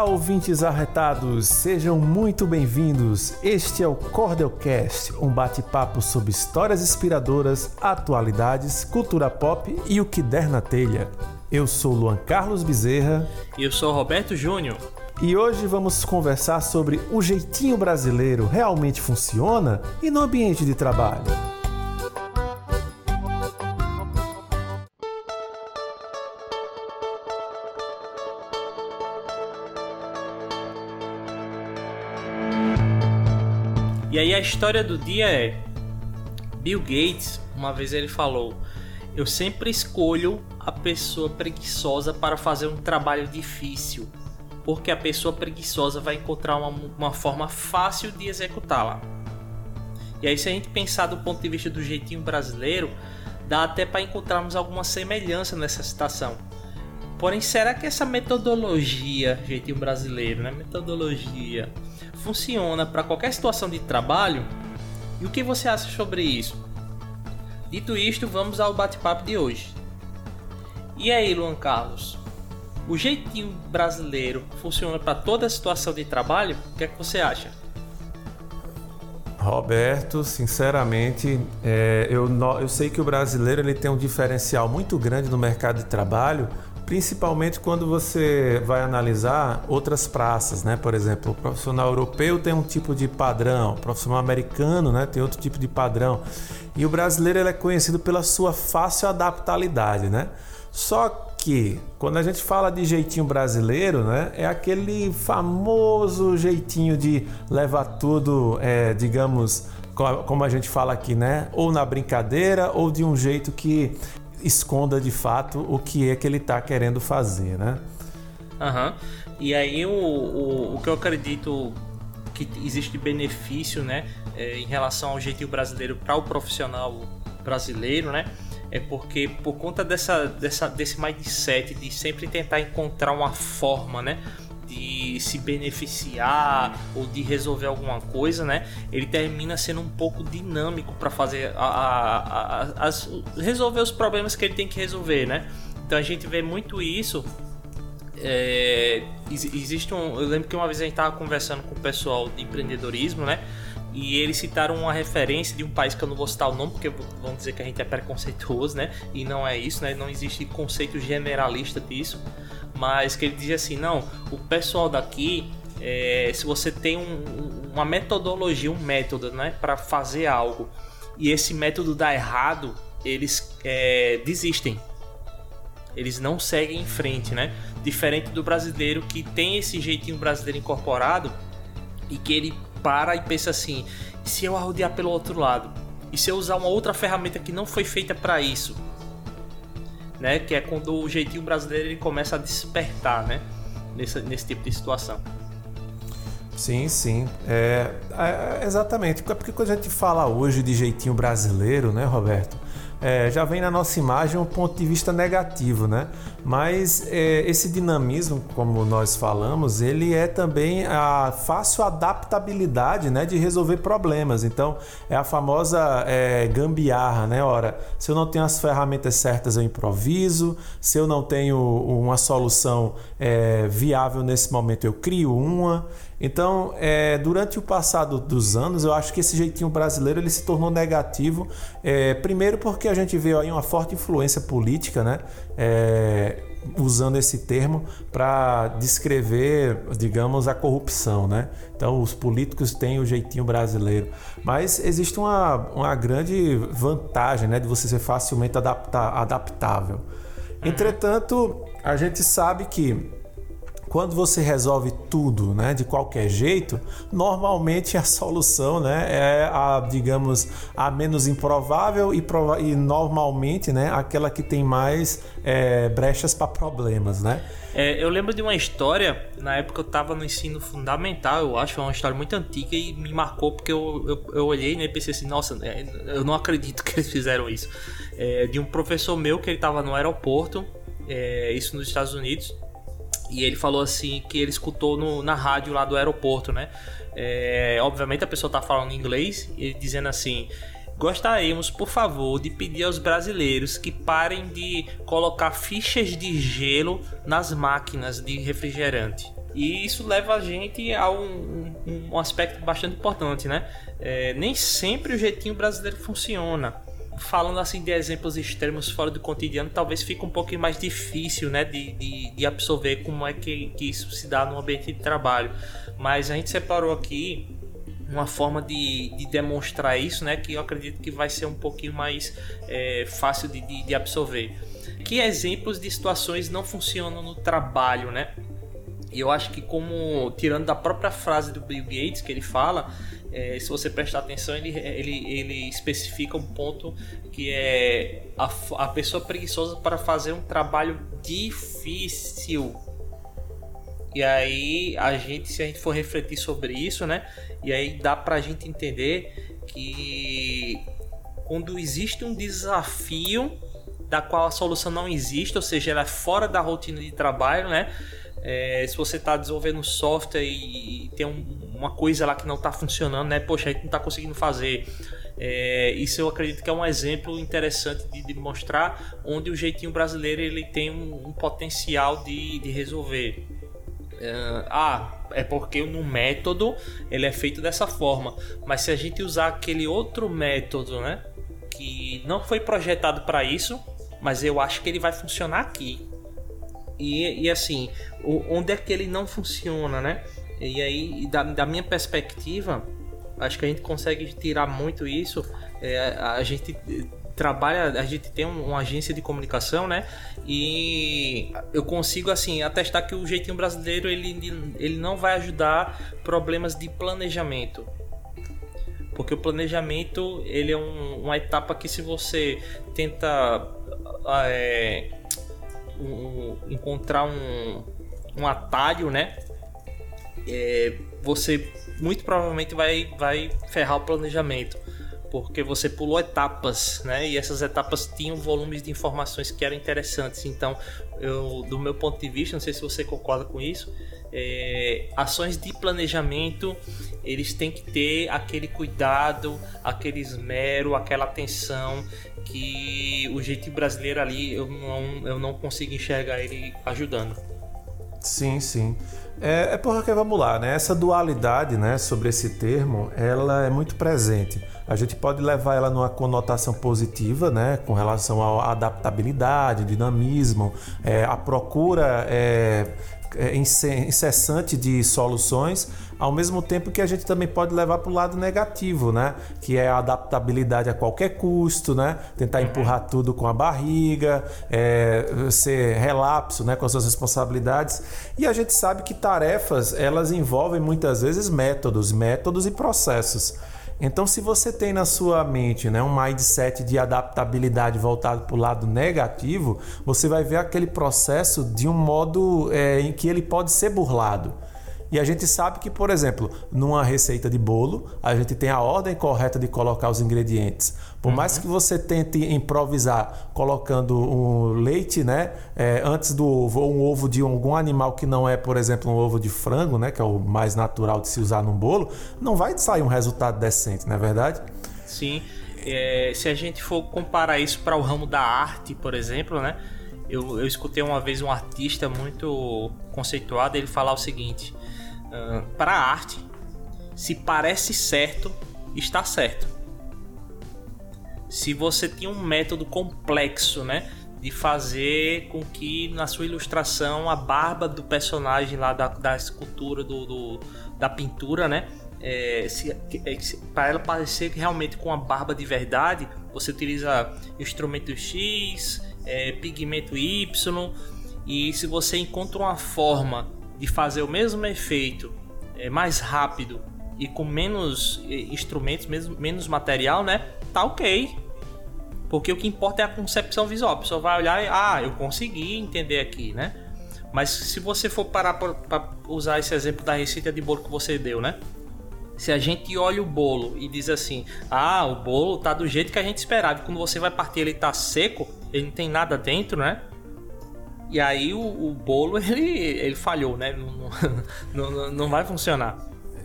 Olá, ouvintes arretados, sejam muito bem-vindos. Este é o Cordelcast, um bate-papo sobre histórias inspiradoras, atualidades, cultura pop e o que der na telha. Eu sou Luan Carlos Bezerra. E eu sou Roberto Júnior. E hoje vamos conversar sobre o jeitinho brasileiro realmente funciona e no ambiente de trabalho. E aí a história do dia é Bill Gates, uma vez ele falou: "Eu sempre escolho a pessoa preguiçosa para fazer um trabalho difícil, porque a pessoa preguiçosa vai encontrar uma, uma forma fácil de executá-la." E aí se a gente pensar do ponto de vista do jeitinho brasileiro, dá até para encontrarmos alguma semelhança nessa citação. Porém, será que essa metodologia, jeitinho brasileiro, né? Metodologia funciona para qualquer situação de trabalho? E o que você acha sobre isso? Dito isto, vamos ao bate-papo de hoje. E aí, Luan Carlos? O jeitinho brasileiro funciona para toda situação de trabalho? O que é que você acha? Roberto, sinceramente, é, eu, eu sei que o brasileiro ele tem um diferencial muito grande no mercado de trabalho, principalmente quando você vai analisar outras praças, né? Por exemplo, o profissional europeu tem um tipo de padrão, o profissional americano, né, tem outro tipo de padrão. E o brasileiro ele é conhecido pela sua fácil adaptabilidade, né? Só que quando a gente fala de jeitinho brasileiro, né, é aquele famoso jeitinho de levar tudo, é, digamos, como a gente fala aqui, né? Ou na brincadeira, ou de um jeito que esconda de fato o que é que ele está querendo fazer, né? Aham. Uhum. E aí o, o, o que eu acredito que existe benefício, né, é, em relação ao jeitinho brasileiro para o profissional brasileiro, né, é porque por conta dessa, dessa, desse mindset de sempre tentar encontrar uma forma, né, de se beneficiar ou de resolver alguma coisa, né? Ele termina sendo um pouco dinâmico para fazer a, a, a, as, resolver os problemas que ele tem que resolver, né? Então a gente vê muito isso. É, existe um, eu lembro que uma vez a gente estava conversando com o pessoal de empreendedorismo, né? E eles citaram uma referência de um país que eu não vou citar o nome, porque vão dizer que a gente é preconceituoso, né? E não é isso, né? Não existe conceito generalista disso mas que ele dizia assim: não, o pessoal daqui, é, se você tem um, uma metodologia, um método, né, para fazer algo, e esse método dá errado, eles é, desistem. Eles não seguem em frente, né? Diferente do brasileiro que tem esse jeitinho brasileiro incorporado e que ele para e pensa assim: se eu arrodear pelo outro lado? E se eu usar uma outra ferramenta que não foi feita para isso? Né? Que é quando o jeitinho brasileiro ele começa a despertar, né? Nesse, nesse tipo de situação. Sim, sim. É, é, exatamente. Porque quando a gente fala hoje de jeitinho brasileiro, né, Roberto? É, já vem na nossa imagem um ponto de vista negativo, né? Mas é, esse dinamismo, como nós falamos, ele é também a fácil adaptabilidade, né, de resolver problemas. Então, é a famosa é, gambiarra, né? Ora, se eu não tenho as ferramentas certas, eu improviso. Se eu não tenho uma solução é, viável nesse momento, eu crio uma. Então, é, durante o passado dos anos, eu acho que esse jeitinho brasileiro ele se tornou negativo. É, primeiro porque a gente vê aí uma forte influência política, né? É, usando esse termo para descrever, digamos, a corrupção, né? Então, os políticos têm o jeitinho brasileiro, mas existe uma, uma grande vantagem, né, de você ser facilmente adaptável. Uhum. Entretanto, a gente sabe que quando você resolve tudo, né, de qualquer jeito, normalmente a solução, né, é a, digamos, a menos improvável e, prova e normalmente, né, aquela que tem mais é, brechas para problemas, né? É, eu lembro de uma história, na época eu estava no ensino fundamental, eu acho, é uma história muito antiga e me marcou porque eu, eu, eu olhei né, e pensei assim, nossa, é, eu não acredito que eles fizeram isso. É, de um professor meu que ele estava no aeroporto, é, isso nos Estados Unidos, e ele falou assim que ele escutou no, na rádio lá do aeroporto, né? É, obviamente a pessoa tá falando inglês e dizendo assim: Gostaríamos, por favor, de pedir aos brasileiros que parem de colocar fichas de gelo nas máquinas de refrigerante. E isso leva a gente a um, um, um aspecto bastante importante, né? É, nem sempre o jeitinho brasileiro funciona. Falando assim de exemplos extremos fora do cotidiano, talvez fique um pouquinho mais difícil né, de, de, de absorver como é que, que isso se dá no ambiente de trabalho. Mas a gente separou aqui uma forma de, de, demonstrar isso, né? Que eu acredito que vai ser um pouquinho mais é, fácil de, de, de, absorver. Que exemplos de situações não funcionam no trabalho, né? E eu acho que como tirando da própria frase do Bill Gates que ele fala, é, se você prestar atenção, ele, ele, ele especifica um ponto que é a, a pessoa preguiçosa para fazer um trabalho difícil. E aí a gente, se a gente for refletir sobre isso, né? E aí dá para a gente entender que quando existe um desafio da qual a solução não existe, ou seja, ela é fora da rotina de trabalho, né? É, se você está desenvolvendo software e tem um, uma coisa lá que não está funcionando, né? Poxa, a gente não está conseguindo fazer. É, isso eu acredito que é um exemplo interessante de, de, mostrar onde o jeitinho brasileiro ele tem um, um potencial de, de resolver. É, ah, é porque no método ele é feito dessa forma, mas se a gente usar aquele outro método, né, que não foi projetado para isso, mas eu acho que ele vai funcionar aqui. E, e assim, onde é que ele não funciona, né? E aí, da, da minha perspectiva, acho que a gente consegue tirar muito isso. É, a gente trabalha, a gente tem uma agência de comunicação, né? E eu consigo assim atestar que o jeitinho brasileiro ele, ele não vai ajudar problemas de planejamento. Porque o planejamento ele é um, uma etapa que se você tenta é, um, encontrar um, um atalho, né? É, você muito provavelmente vai, vai ferrar o planejamento porque você pulou etapas, né? E essas etapas tinham volumes de informações que eram interessantes. Então, eu, do meu ponto de vista, não sei se você concorda com isso, é, ações de planejamento eles têm que ter aquele cuidado, aquele esmero, aquela atenção que o jeito brasileiro ali eu não, eu não consigo enxergar ele ajudando. Sim, sim. É, é porque vamos lá, né? Essa dualidade, né, sobre esse termo, ela é muito presente. A gente pode levar ela numa conotação positiva, né, com relação à adaptabilidade, dinamismo, é, a procura é, incessante de soluções, ao mesmo tempo que a gente também pode levar para o lado negativo, né? Que é a adaptabilidade a qualquer custo, né? Tentar uhum. empurrar tudo com a barriga, é, ser relapso, né? Com as suas responsabilidades. E a gente sabe que tarefas elas envolvem muitas vezes métodos, métodos e processos. Então, se você tem na sua mente né, um mindset de adaptabilidade voltado para o lado negativo, você vai ver aquele processo de um modo é, em que ele pode ser burlado. E a gente sabe que, por exemplo, numa receita de bolo, a gente tem a ordem correta de colocar os ingredientes. Por uhum. mais que você tente improvisar colocando um leite, né, é, antes do ovo, ou um ovo de algum animal que não é, por exemplo, um ovo de frango, né, que é o mais natural de se usar num bolo, não vai sair um resultado decente, não é verdade? Sim. É, se a gente for comparar isso para o ramo da arte, por exemplo, né? Eu, eu escutei uma vez um artista muito conceituado ele falar o seguinte: uh, para a arte, se parece certo, está certo. Se você tinha um método complexo, né, de fazer com que na sua ilustração a barba do personagem lá da, da escultura do, do da pintura, né, é, se, é, para ela parecer realmente com a barba de verdade, você utiliza instrumento X, é, pigmento Y, e se você encontra uma forma de fazer o mesmo efeito é, mais rápido e com menos é, instrumentos, menos, menos material, né? Tá ok. Porque o que importa é a concepção visual. A pessoa vai olhar e, ah, eu consegui entender aqui, né? Mas se você for parar para usar esse exemplo da receita de bolo que você deu, né? Se a gente olha o bolo e diz assim, ah, o bolo tá do jeito que a gente esperava. E quando você vai partir ele tá seco, ele não tem nada dentro, né? E aí o, o bolo ele, ele falhou, né? Não, não, não, vai funcionar.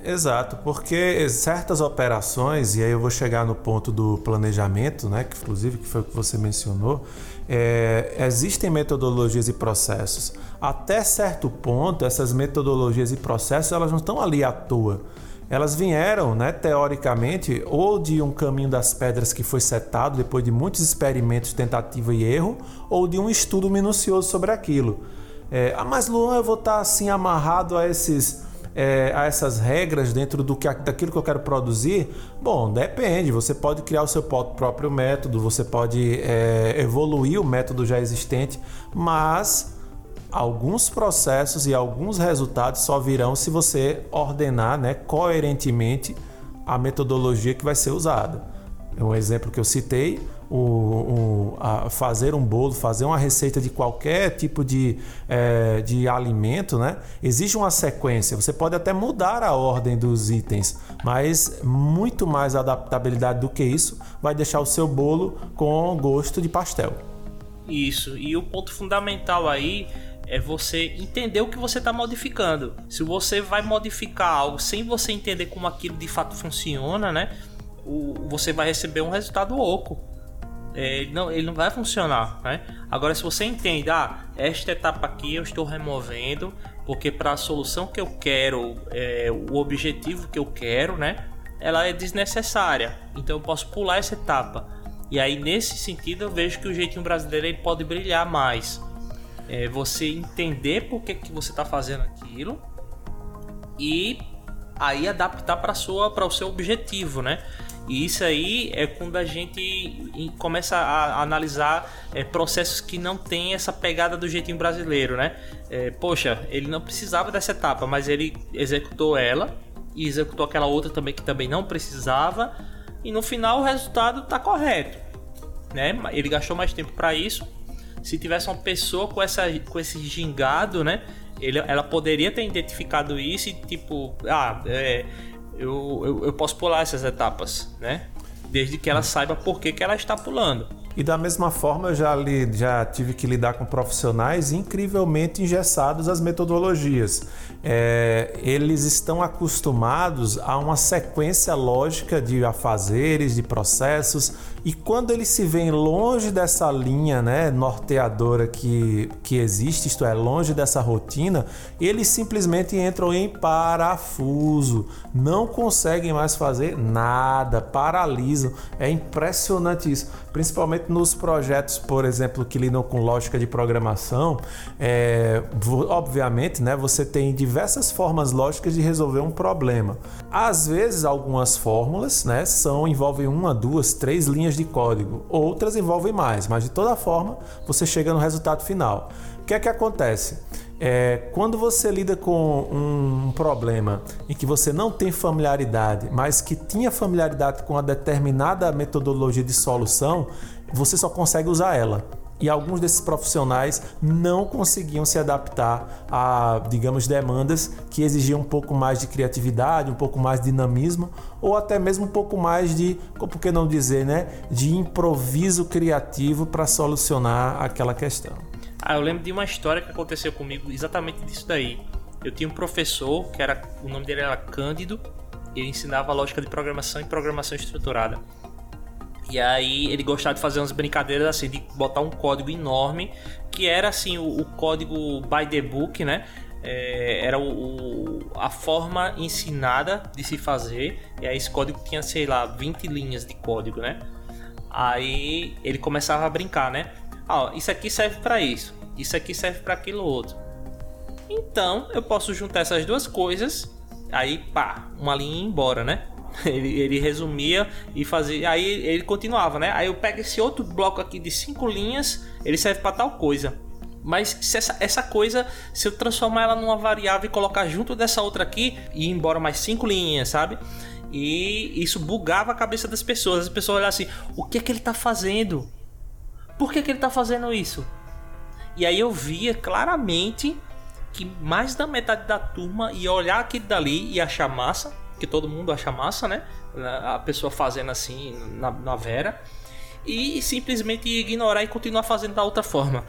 Exato, porque certas operações, e aí eu vou chegar no ponto do planejamento, né, que inclusive que foi o que você mencionou, é, existem metodologias e processos. Até certo ponto, essas metodologias e processos elas não estão ali à toa. Elas vieram, né, teoricamente, ou de um caminho das pedras que foi setado depois de muitos experimentos, tentativa e erro, ou de um estudo minucioso sobre aquilo. É, ah, mas Luan, eu vou estar assim amarrado a esses é, a essas regras dentro do que, daquilo que eu quero produzir? Bom, depende. Você pode criar o seu próprio método, você pode é, evoluir o método já existente, mas alguns processos e alguns resultados só virão se você ordenar né, coerentemente a metodologia que vai ser usada. Um exemplo que eu citei o, o fazer um bolo, fazer uma receita de qualquer tipo de, é, de alimento, né? Existe uma sequência. Você pode até mudar a ordem dos itens, mas muito mais adaptabilidade do que isso vai deixar o seu bolo com gosto de pastel. Isso. E o ponto fundamental aí é você entender o que você está modificando. Se você vai modificar algo sem você entender como aquilo de fato funciona, né? O, você vai receber um resultado oco é, ele, não, ele não vai funcionar, né? Agora, se você entende, ah, esta etapa aqui eu estou removendo, porque para a solução que eu quero, é, o objetivo que eu quero, né? Ela é desnecessária, então eu posso pular essa etapa. E aí, nesse sentido, eu vejo que o jeitinho brasileiro ele pode brilhar mais. É você entender por que, que você está fazendo aquilo e aí adaptar para o seu objetivo, né? E isso aí é quando a gente começa a analisar é, processos que não tem essa pegada do jeitinho brasileiro, né? É, poxa, ele não precisava dessa etapa, mas ele executou ela e executou aquela outra também que também não precisava e no final o resultado está correto, né? Ele gastou mais tempo para isso. Se tivesse uma pessoa com essa com esse gingado, né? Ele, ela poderia ter identificado isso e tipo, ah, é, eu, eu, eu posso pular essas etapas, né? Desde que ela saiba por que, que ela está pulando. E da mesma forma, eu já, li, já tive que lidar com profissionais incrivelmente engessados às metodologias. É, eles estão acostumados a uma sequência lógica de afazeres, de processos, e quando eles se veem longe dessa linha né, norteadora que, que existe, isto é, longe dessa rotina, eles simplesmente entram em parafuso, não conseguem mais fazer nada, paralisam. É impressionante isso, principalmente nos projetos, por exemplo, que lidam com lógica de programação. É, obviamente, né, você tem diversas formas lógicas de resolver um problema. Às vezes, algumas fórmulas né, são envolvem uma, duas, três linhas de código, outras envolvem mais, mas de toda forma você chega no resultado final. O que é que acontece? É, quando você lida com um problema em que você não tem familiaridade, mas que tinha familiaridade com uma determinada metodologia de solução, você só consegue usar ela e alguns desses profissionais não conseguiam se adaptar a, digamos, demandas que exigiam um pouco mais de criatividade, um pouco mais de dinamismo ou até mesmo um pouco mais de, por que não dizer, né, de improviso criativo para solucionar aquela questão. Ah, eu lembro de uma história que aconteceu comigo exatamente disso daí. Eu tinha um professor que era, o nome dele era Cândido, ele ensinava lógica de programação e programação estruturada. E aí ele gostava de fazer umas brincadeiras assim, de botar um código enorme, que era assim, o, o código by the book, né? É, era o, o, a forma ensinada de se fazer. E aí esse código tinha, sei lá, 20 linhas de código, né? Aí ele começava a brincar, né? Ó, isso aqui serve para isso, isso aqui serve para aquilo outro. Então eu posso juntar essas duas coisas, aí pá, uma linha embora, né? Ele, ele resumia e fazia. Aí ele continuava, né? Aí eu pego esse outro bloco aqui de cinco linhas, ele serve para tal coisa. Mas se essa, essa coisa, se eu transformar ela numa variável e colocar junto dessa outra aqui, e ir embora mais cinco linhas, sabe? E isso bugava a cabeça das pessoas. As pessoas olhavam assim: o que é que ele está fazendo? Por que, que ele está fazendo isso? E aí eu via claramente que mais da metade da turma ia olhar aquilo dali e achar massa que todo mundo acha massa, né? A pessoa fazendo assim na, na Vera. E simplesmente ignorar e continuar fazendo da outra forma.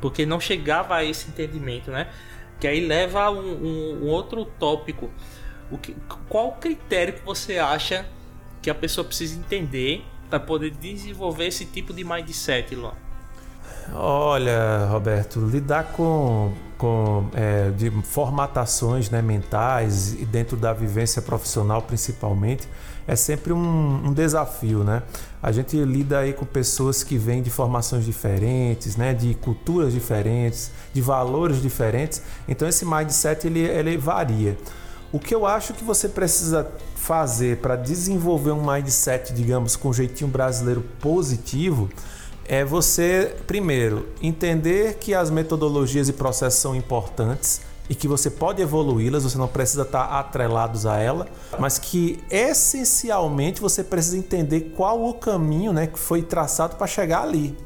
Porque não chegava a esse entendimento, né? Que aí leva a um, um, um outro tópico. O que, qual o critério que você acha que a pessoa precisa entender para poder desenvolver esse tipo de mindset, Luan? Olha, Roberto, lidar com, com é, de formatações né, mentais e dentro da vivência profissional principalmente é sempre um, um, desafio, né? A gente lida aí com pessoas que vêm de formações diferentes, né? De culturas diferentes, de valores diferentes. Então esse mindset ele, ele varia. O que eu acho que você precisa fazer para desenvolver um mindset, digamos, com um jeitinho brasileiro positivo, é você, primeiro, entender que as metodologias e processos são importantes e que você pode evoluí-las, você não precisa estar atrelados a ela, mas que essencialmente você precisa entender qual o caminho né, que foi traçado para chegar ali.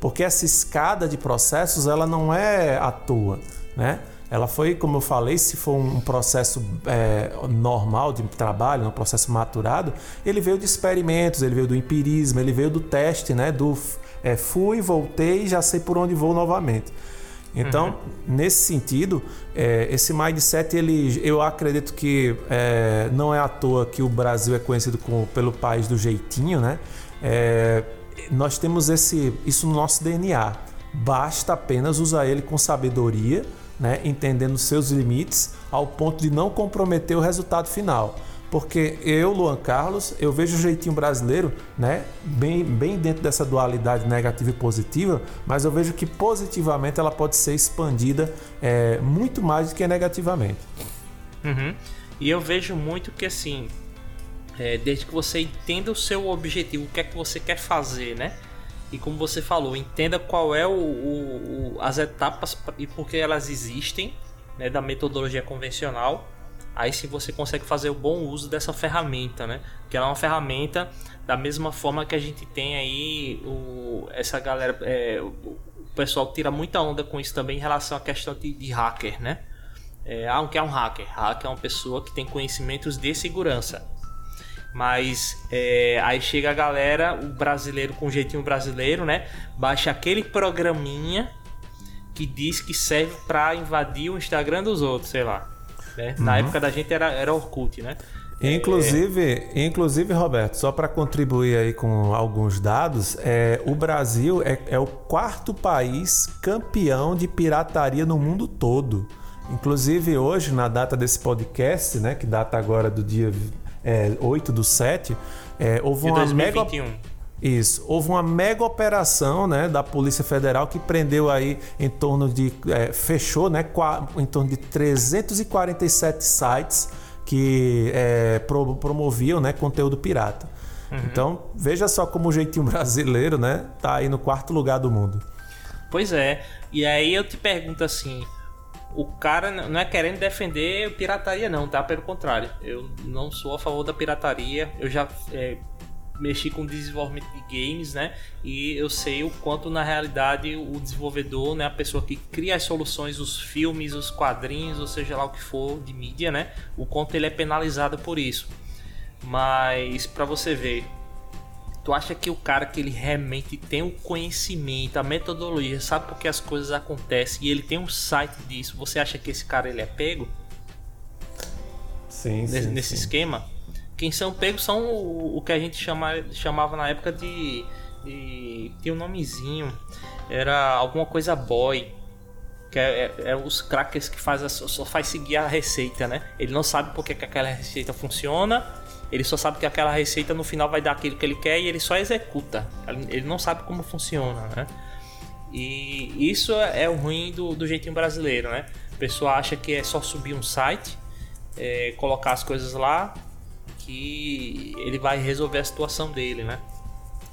Porque essa escada de processos ela não é à toa. Né? Ela foi, como eu falei, se for um processo é, normal de trabalho, um processo maturado, ele veio de experimentos, ele veio do empirismo, ele veio do teste, né? Do é, fui, voltei, já sei por onde vou novamente. Então, uhum. nesse sentido, é, esse mindset, ele, eu acredito que é, não é à toa que o Brasil é conhecido como, pelo país do jeitinho, né? É, nós temos esse, isso no nosso DNA. Basta apenas usar ele com sabedoria né, entendendo seus limites ao ponto de não comprometer o resultado final. Porque eu, Luan Carlos, eu vejo o jeitinho brasileiro, né, bem, bem dentro dessa dualidade negativa e positiva, mas eu vejo que positivamente ela pode ser expandida é, muito mais do que negativamente. Uhum. E eu vejo muito que assim, é, desde que você entenda o seu objetivo, o que é que você quer fazer, né? E como você falou, entenda qual é o, o, o as etapas e por que elas existem né, da metodologia convencional. Aí sim você consegue fazer o bom uso dessa ferramenta, né? Que ela é uma ferramenta da mesma forma que a gente tem aí o, essa galera, é, o, pessoal tira muita onda com isso também em relação à questão de, de hacker, né? É, ah, o que é um hacker? Hacker é uma pessoa que tem conhecimentos de segurança. Mas é, aí chega a galera, o brasileiro com jeitinho brasileiro, né? Baixa aquele programinha que diz que serve para invadir o Instagram dos outros, sei lá. Né? Uhum. Na época da gente era, era Orkut, né? Inclusive, é... inclusive, Roberto, só para contribuir aí com alguns dados, é, o Brasil é, é o quarto país campeão de pirataria no mundo todo. Inclusive hoje, na data desse podcast, né, que data agora do dia é, 8 do 7, é, houve uma 2021. mega. Isso. Houve uma mega operação né, da Polícia Federal que prendeu aí em torno de. É, fechou né, em torno de 347 sites que é, pro, promoviam né, conteúdo pirata. Uhum. Então, veja só como o jeitinho brasileiro né, tá aí no quarto lugar do mundo. Pois é. E aí eu te pergunto assim: o cara não é querendo defender pirataria, não, tá? Pelo contrário, eu não sou a favor da pirataria. Eu já é, mexi com desenvolvimento de games, né? E eu sei o quanto na realidade o desenvolvedor, né, a pessoa que cria as soluções, os filmes, os quadrinhos, ou seja lá o que for de mídia, né? O quanto ele é penalizado por isso. Mas para você ver, Tu acha que o cara que ele realmente tem o conhecimento, a metodologia, sabe por que as coisas acontecem e ele tem um site disso, você acha que esse cara ele é pego? Sim, nesse, sim, nesse sim. esquema? Quem são pegos são o, o que a gente chama, chamava na época de, de. Tinha um nomezinho. Era alguma coisa boy que é, é, é, os crackers que faz a, só faz seguir a receita, né? Ele não sabe porque que aquela receita funciona, ele só sabe que aquela receita no final vai dar aquilo que ele quer e ele só executa. Ele não sabe como funciona, né? E isso é o ruim do, do jeitinho brasileiro, né? A pessoa acha que é só subir um site, é, colocar as coisas lá, que ele vai resolver a situação dele, né?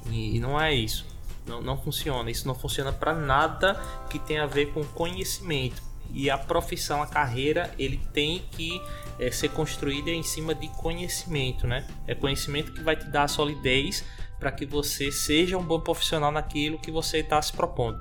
E, e não é isso. Não, não funciona. Isso não funciona para nada que tenha a ver com conhecimento. E a profissão, a carreira, ele tem que é, ser construída em cima de conhecimento, né? É conhecimento que vai te dar a solidez para que você seja um bom profissional naquilo que você está se propondo.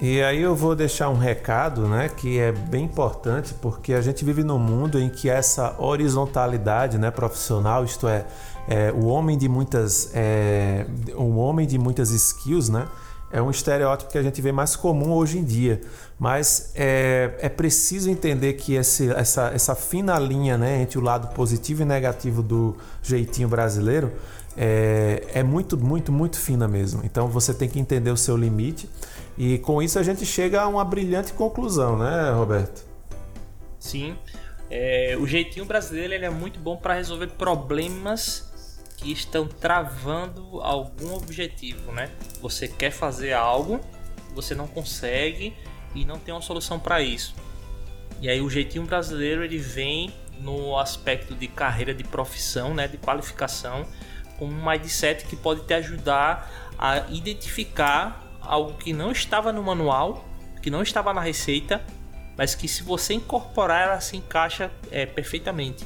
E aí eu vou deixar um recado, né, que é bem importante, porque a gente vive num mundo em que essa horizontalidade, né, profissional, isto é, é o homem de muitas, é, um homem de muitas skills, né, é um estereótipo que a gente vê mais comum hoje em dia. Mas é, é preciso entender que esse, essa, essa fina linha né, entre o lado positivo e negativo do jeitinho brasileiro é, é muito, muito, muito fina mesmo. Então você tem que entender o seu limite. E com isso a gente chega a uma brilhante conclusão, né, Roberto? Sim. É, o jeitinho brasileiro ele é muito bom para resolver problemas que estão travando algum objetivo, né? Você quer fazer algo, você não consegue e não tem uma solução para isso. E aí o jeitinho brasileiro ele vem no aspecto de carreira, de profissão, né, de qualificação, com um mindset que pode te ajudar a identificar algo que não estava no manual, que não estava na receita, mas que se você incorporar ela se encaixa é, perfeitamente.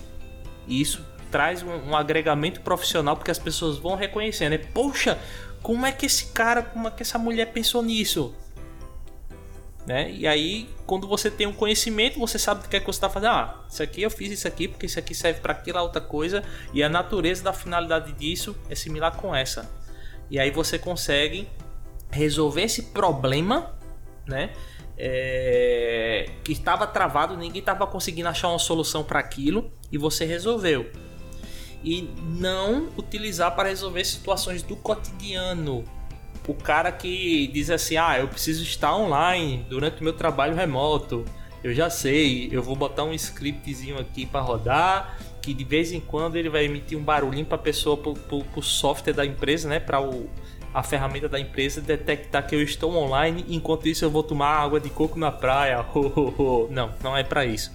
E isso traz um, um, agregamento profissional porque as pessoas vão reconhecendo. Né? Poxa, como é que esse cara, como é que essa mulher pensou nisso? Né? E aí, quando você tem um conhecimento, você sabe o que é que você está fazendo. Ah, isso aqui eu fiz isso aqui porque isso aqui serve para aquela outra coisa e a natureza da finalidade disso é similar com essa. E aí você consegue resolver esse problema, né? É, que estava travado, ninguém estava conseguindo achar uma solução para aquilo e você resolveu e não utilizar para resolver situações do cotidiano. O cara que diz assim: "Ah, eu preciso estar online durante o meu trabalho remoto". Eu já sei, eu vou botar um scriptzinho aqui para rodar, que de vez em quando ele vai emitir um barulhinho para a pessoa, para o software da empresa, né, para a ferramenta da empresa detectar que eu estou online, enquanto isso eu vou tomar água de coco na praia. Não, não é para isso.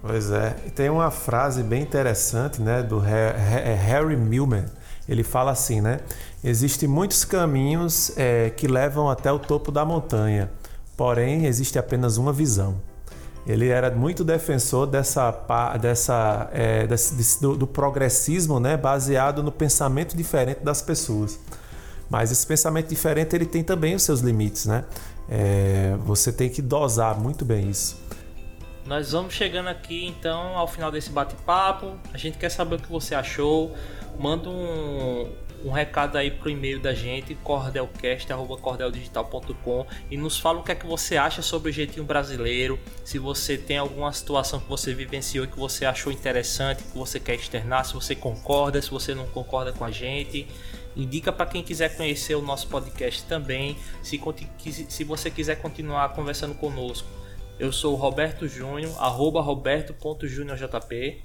Pois é, tem uma frase bem interessante, né, do é Harry Millman. Ele fala assim, né? Existem muitos caminhos é, que levam até o topo da montanha, porém existe apenas uma visão. Ele era muito defensor dessa, dessa, é, desse, do, do, progressismo, né, baseado no pensamento diferente das pessoas. Mas esse pensamento diferente ele tem também os seus limites, né? É, você tem que dosar muito bem isso. Nós vamos chegando aqui então ao final desse bate-papo. A gente quer saber o que você achou. Manda um, um recado aí pro e-mail da gente, cordelcast.cordeldigital.com e nos fala o que é que você acha sobre o jeitinho brasileiro, se você tem alguma situação que você vivenciou que você achou interessante, que você quer externar, se você concorda, se você não concorda com a gente. Indica para quem quiser conhecer o nosso podcast também, se, se você quiser continuar conversando conosco eu sou o Roberto Júnior, arroba roberto.juniorjp.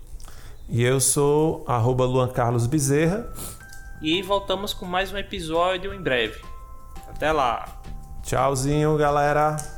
E eu sou arroba Luan Carlos Bezerra. E voltamos com mais um episódio em breve. Até lá. Tchauzinho, galera.